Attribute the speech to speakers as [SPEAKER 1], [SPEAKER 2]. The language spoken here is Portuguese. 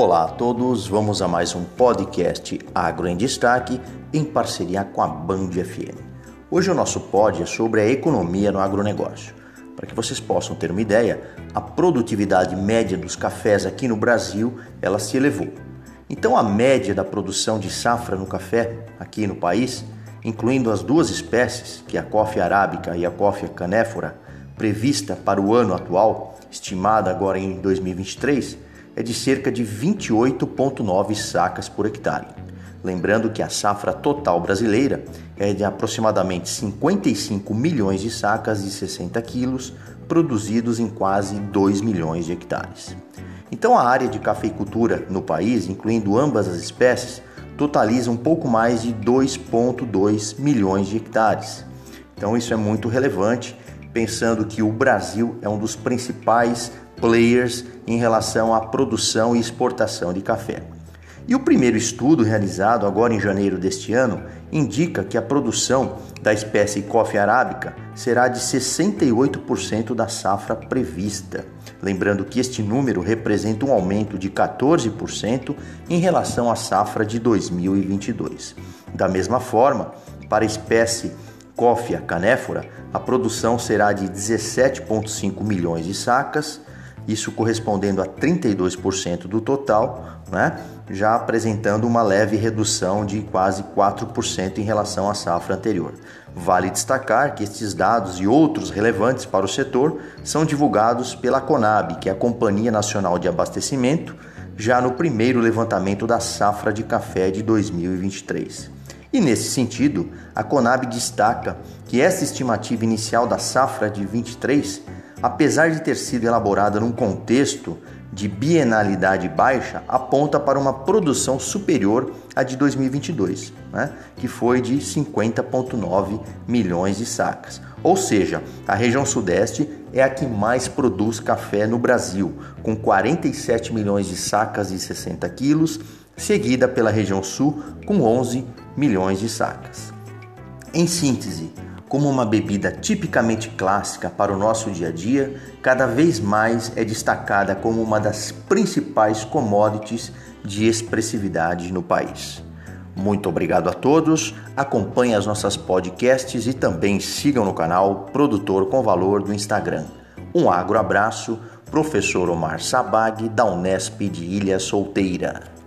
[SPEAKER 1] Olá a todos, vamos a mais um podcast Agro em Destaque em parceria com a Band FM. Hoje o nosso pod é sobre a economia no agronegócio. Para que vocês possam ter uma ideia, a produtividade média dos cafés aqui no Brasil ela se elevou. Então a média da produção de safra no café aqui no país, incluindo as duas espécies, que é a coffee arábica e a coffee canéfora, prevista para o ano atual, estimada agora em 2023, é de cerca de 28,9 sacas por hectare. Lembrando que a safra total brasileira é de aproximadamente 55 milhões de sacas de 60 quilos, produzidos em quase 2 milhões de hectares. Então, a área de cafeicultura no país, incluindo ambas as espécies, totaliza um pouco mais de 2,2 milhões de hectares. Então, isso é muito relevante, pensando que o Brasil é um dos principais players em relação à produção e exportação de café. E o primeiro estudo realizado agora em janeiro deste ano indica que a produção da espécie coffee arábica será de 68% da safra prevista. Lembrando que este número representa um aumento de 14% em relação à safra de 2022. Da mesma forma, para a espécie Coffea canéfora, a produção será de 17,5 milhões de sacas, isso correspondendo a 32% do total, né? já apresentando uma leve redução de quase 4% em relação à safra anterior. Vale destacar que estes dados e outros relevantes para o setor são divulgados pela Conab, que é a Companhia Nacional de Abastecimento, já no primeiro levantamento da safra de café de 2023. E nesse sentido, a Conab destaca que essa estimativa inicial da safra de 23 apesar de ter sido elaborada num contexto de bienalidade baixa, aponta para uma produção superior à de 2022, né? que foi de 50,9 milhões de sacas. Ou seja, a região Sudeste é a que mais produz café no Brasil, com 47 milhões de sacas de 60 quilos, seguida pela região Sul, com 11 milhões de sacas. Em síntese, como uma bebida tipicamente clássica para o nosso dia a dia, cada vez mais é destacada como uma das principais commodities de expressividade no país. Muito obrigado a todos. Acompanhe as nossas podcasts e também sigam no canal Produtor com Valor do Instagram. Um agro abraço, professor Omar Sabag, da Unesp de Ilha Solteira.